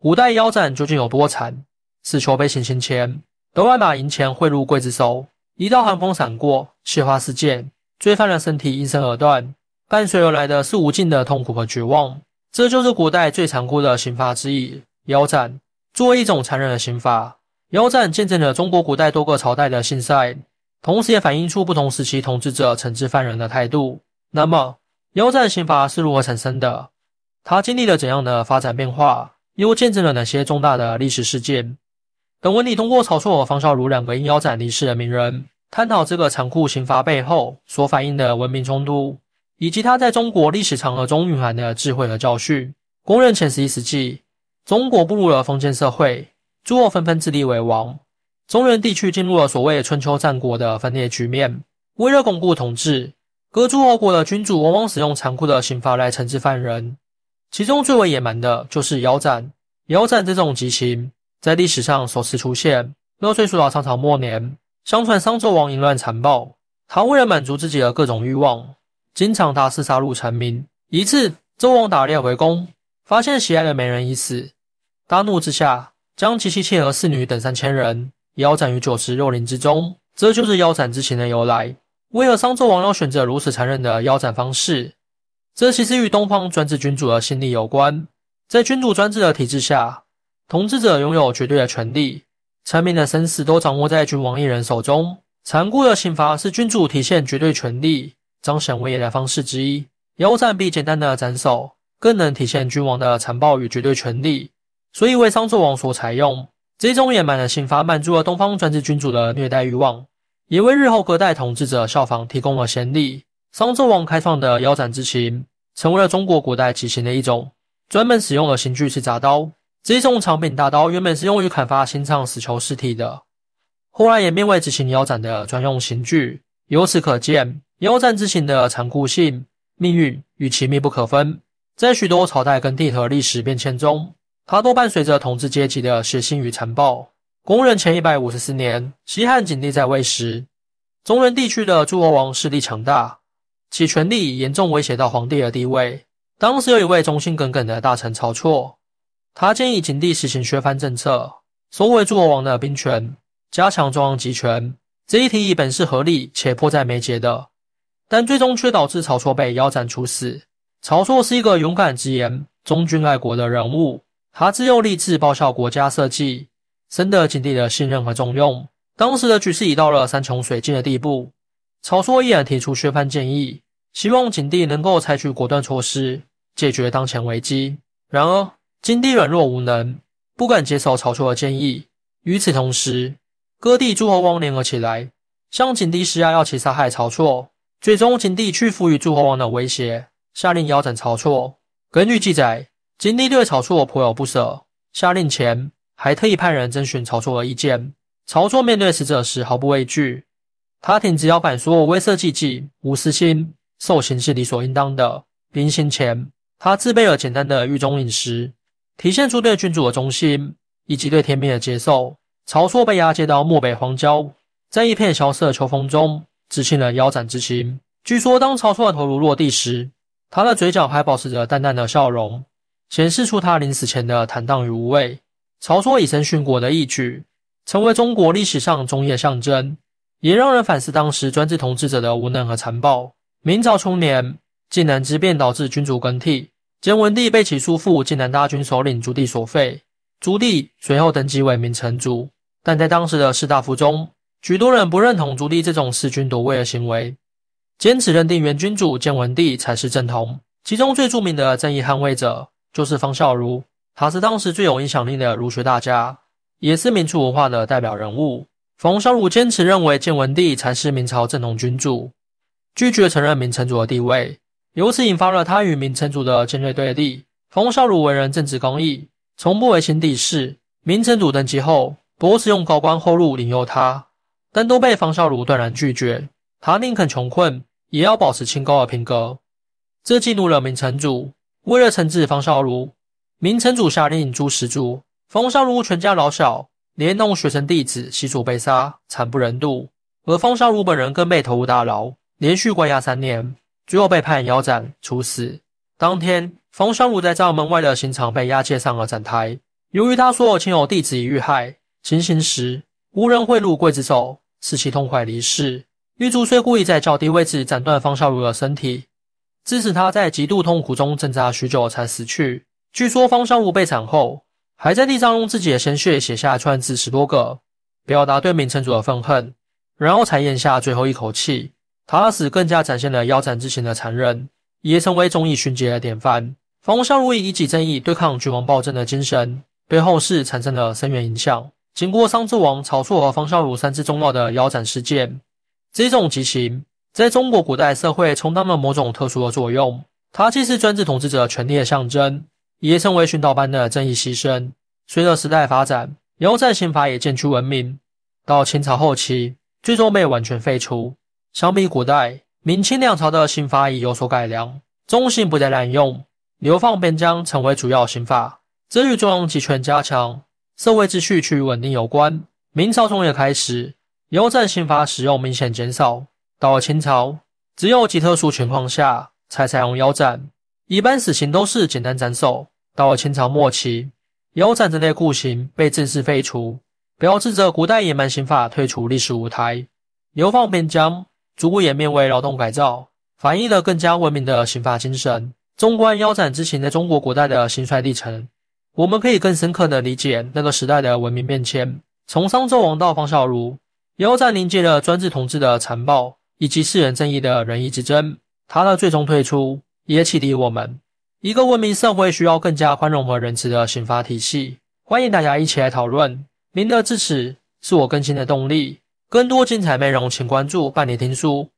古代腰斩究竟有多惨？死囚被行刑前，都会把银钱汇入刽子手，一道寒风闪过，血花四溅，罪犯的身体应声而断，伴随而来的是无尽的痛苦和绝望。这就是古代最残酷的刑罚之一——腰斩。作为一种残忍的刑罚，腰斩见证了中国古代多个朝代的兴衰，同时也反映出不同时期统治者惩治犯人的态度。那么，腰斩刑罚是如何产生的？它经历了怎样的发展变化？又见证了哪些重大的历史事件？本文里通过曹错和方孝孺两个因腰斩离世的名人，探讨这个残酷刑罚背后所反映的文明冲突，以及他在中国历史长河中蕴含的智慧和教训。公认前十一世纪，中国步入了封建社会，诸侯纷纷自立为王，中原地区进入了所谓春秋战国的分裂局面。为了巩固统治，各诸侯国的君主往往使用残酷的刑罚来惩治犯人。其中最为野蛮的就是腰斩。腰斩这种极刑，在历史上首次出现，要追溯到唐朝末年。相传商纣王淫乱残暴，他为了满足自己的各种欲望，经常大肆杀戮臣民。一次，纣王打猎回宫，发现喜爱的美人已死，大怒之下，将其妻妾和侍女等三千人腰斩于酒池肉林之中。这就是腰斩之刑的由来。为何商纣王要选择如此残忍的腰斩方式？这其实与东方专制君主的心理有关。在君主专制的体制下，统治者拥有绝对的权力，臣民的生死都掌握在君王一人手中。残酷的刑罚是君主体现绝对权力、彰显威严的方式之一。腰斩比简单的斩首更能体现君王的残暴与绝对权力，所以为商纣王所采用。这种野蛮的刑罚满足了东方专制君主的虐待欲望，也为日后各代统治者效仿提供了先例。商纣王开创的腰斩之刑，成为了中国古代极刑的一种，专门使用的刑具是铡刀。这种长柄大刀原本是用于砍伐心脏死囚尸体的，后来演变为执行腰斩的专用刑具。由此可见，腰斩之刑的残酷性、命运与其密不可分。在许多朝代更替和历史变迁中，它都伴随着统治阶级的血腥与残暴。公元前一百五十四年，西汉景帝在位时，中原地区的诸侯王势力强大。其权力严重威胁到皇帝的地位。当时有一位忠心耿耿的大臣曹错，他建议景帝实行削藩政策，收回诸侯王的兵权，加强中央集权。这一提议本是合理且迫在眉睫的，但最终却导致曹错被腰斩处死。曹错是一个勇敢直言、忠君爱国的人物，他自幼立志报效国家社稷，深得景帝的信任和重用。当时的局势已到了山穷水尽的地步。曹错依然提出削藩建议，希望景帝能够采取果断措施解决当前危机。然而，景帝软弱无能，不敢接受曹错的建议。与此同时，各地诸侯王联合起来，向景帝施压，要其杀害曹错。最终，景帝屈服于诸侯王的威胁，下令腰斩曹错。根据记载，景帝对曹错颇有不舍，下令前还特意派人征询曹错的意见。曹错面对死者时毫不畏惧。他挺直腰板说：“威慑寂寂，无私心，受刑是理所应当的。”临行前，他自备了简单的狱中饮食，体现出对君主的忠心以及对天命的接受。曹错被押解到漠北荒郊，在一片萧瑟秋风中执行了腰斩之刑。据说，当曹错的头颅落地时，他的嘴角还保持着淡淡的笑容，显示出他临死前的坦荡与无畏。曹错以身殉国的义举，成为中国历史上忠义的象征。也让人反思当时专制统治者的无能和残暴。明朝初年，靖难之变导致君主更替，建文帝被其叔父靖难大军首领朱棣所废。朱棣随后登基为明成祖，但在当时的士大夫中，许多人不认同朱棣这种弑君夺位的行为，坚持认定元君主建文帝才是正统。其中最著名的正义捍卫者就是方孝孺，他是当时最有影响力的儒学大家，也是民族文化的代表人物。冯绍孺坚持认为建文帝才是明朝正统君主，拒绝承认明成祖的地位，由此引发了他与明成祖的尖锐对立。冯绍孺为人正直刚毅，从不违心帝事。明成祖登基后，多次用高官厚禄引诱他，但都被冯绍孺断然拒绝。他宁肯穷困，也要保持清高的品格，这激怒了明成祖。为了惩治方绍孺，明成祖下令诛十族，冯绍孺全家老小。连同学生弟子悉数被杀，惨不忍睹。而方绍孺本人更被投入大牢，连续关押三年，最后被判腰斩处死。当天，方绍孺在灶门外的刑场被押解上了斩台。由于他所有亲友弟子已遇害，行刑时无人贿赂刽子手，使其痛快离世。狱卒虽故意在较低位置斩断方孝孺的身体，致使他在极度痛苦中挣扎许久才死去。据说方孝孺被斩后，还在地上用自己的鲜血写下串字十多个，表达对明成祖的愤恨，然后才咽下最后一口气。他的死更加展现了腰斩之前的残忍，也成为忠义勋节的典范。方孝孺以一己正义对抗君王暴政的精神，对后世产生了深远影响。经过商纣王、曹错和方孝孺三次重要的腰斩事件，这种极刑在中国古代社会充当了某种特殊的作用。它既是专制统治者权力的象征，也成为殉道般的正义牺牲。随着时代发展，腰斩刑罚也渐趋文明。到清朝后期，最终被完全废除。相比古代，明清两朝的刑罚已有所改良，重刑不再滥用，流放边疆成为主要刑法。这与中央集权加强、社会秩序趋于稳定有关。明朝中叶开始，腰斩刑罚使用明显减少。到了清朝，只有极特殊情况下才采用腰斩，一般死刑都是简单斩首。到了清朝末期，腰斩这类酷刑被正式废除，标志着古代野蛮刑法退出历史舞台，流放边疆。逐步演变为劳动改造，反映了更加文明的刑法精神。纵观腰斩之刑在中国古代的兴衰历程，我们可以更深刻地理解那个时代的文明变迁。从商纣王到方孝孺，腰斩凝结了专制统治的残暴以及世人正义的仁义之争。他的最终退出，也启迪我们：一个文明社会需要更加宽容和仁慈的刑罚体系。欢迎大家一起来讨论，您的支持是我更新的动力。更多精彩内容，请关注半年听书。